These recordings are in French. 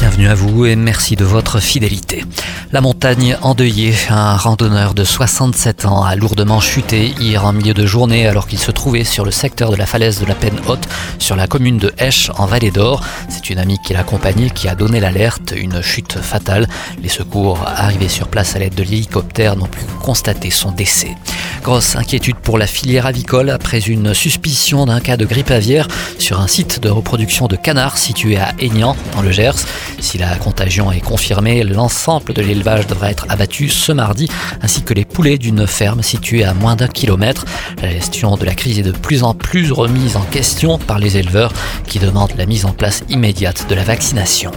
Bienvenue à vous et merci de votre fidélité. La montagne endeuillée, un randonneur de 67 ans a lourdement chuté hier en milieu de journée alors qu'il se trouvait sur le secteur de la falaise de la Peine Haute sur la commune de Esch en Vallée d'Or. C'est une amie qui l'accompagnait qui a donné l'alerte, une chute fatale. Les secours arrivés sur place à l'aide de l'hélicoptère n'ont pu constater son décès. Grosse inquiétude pour la filière avicole après une suspicion d'un cas de grippe aviaire sur un site de reproduction de canards situé à Aignan dans le Gers. Si la contagion est confirmée, l'ensemble de l'élevage devrait être abattu ce mardi, ainsi que les poulets d'une ferme située à moins d'un kilomètre. La gestion de la crise est de plus en plus remise en question par les éleveurs qui demandent la mise en place immédiate de la vaccination.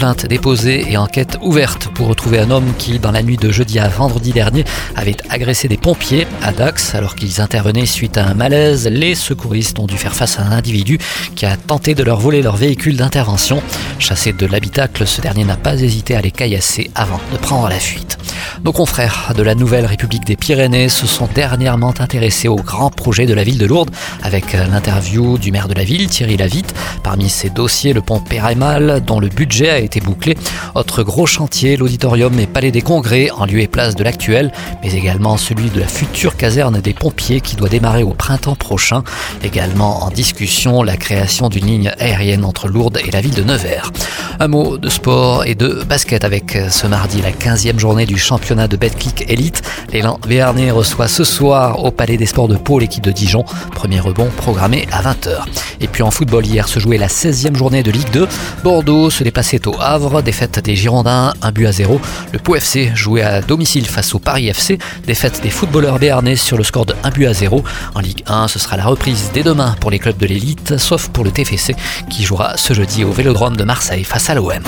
Plainte déposée et enquête ouverte pour retrouver un homme qui, dans la nuit de jeudi à vendredi dernier, avait agressé des pompiers à Dax alors qu'ils intervenaient suite à un malaise. Les secouristes ont dû faire face à un individu qui a tenté de leur voler leur véhicule d'intervention. Chassé de l'habitacle, ce dernier n'a pas hésité à les caillasser avant de prendre la fuite. Nos confrères de la Nouvelle République des Pyrénées se sont dernièrement intéressés au grand projet de la ville de Lourdes avec l'interview du maire de la ville, Thierry Lavitte. Parmi ces dossiers, le pont Pérémal, dont le budget a été bouclé. Autre gros chantier, l'auditorium et palais des congrès en lieu et place de l'actuel, mais également celui de la future caserne des pompiers qui doit démarrer au printemps prochain. Également en discussion, la création d'une ligne aérienne entre Lourdes et la ville de Nevers. Un mot de sport et de basket avec ce mardi la 15e journée du championnat de Betclic Elite. L'élan Béarnais reçoit ce soir au Palais des Sports de Pau l'équipe de Dijon. Premier rebond programmé à 20h. Et puis en football, hier se jouait la 16e journée de Ligue 2. Bordeaux se dépassait au Havre, défaite des Girondins, un but à zéro. Le Pau FC jouait à domicile face au Paris FC, défaite des footballeurs béarnais sur le score de 1 but à 0. En Ligue 1, ce sera la reprise dès demain pour les clubs de l'élite, sauf pour le TFC qui jouera ce jeudi au Vélodrome de Marseille face à l'OM.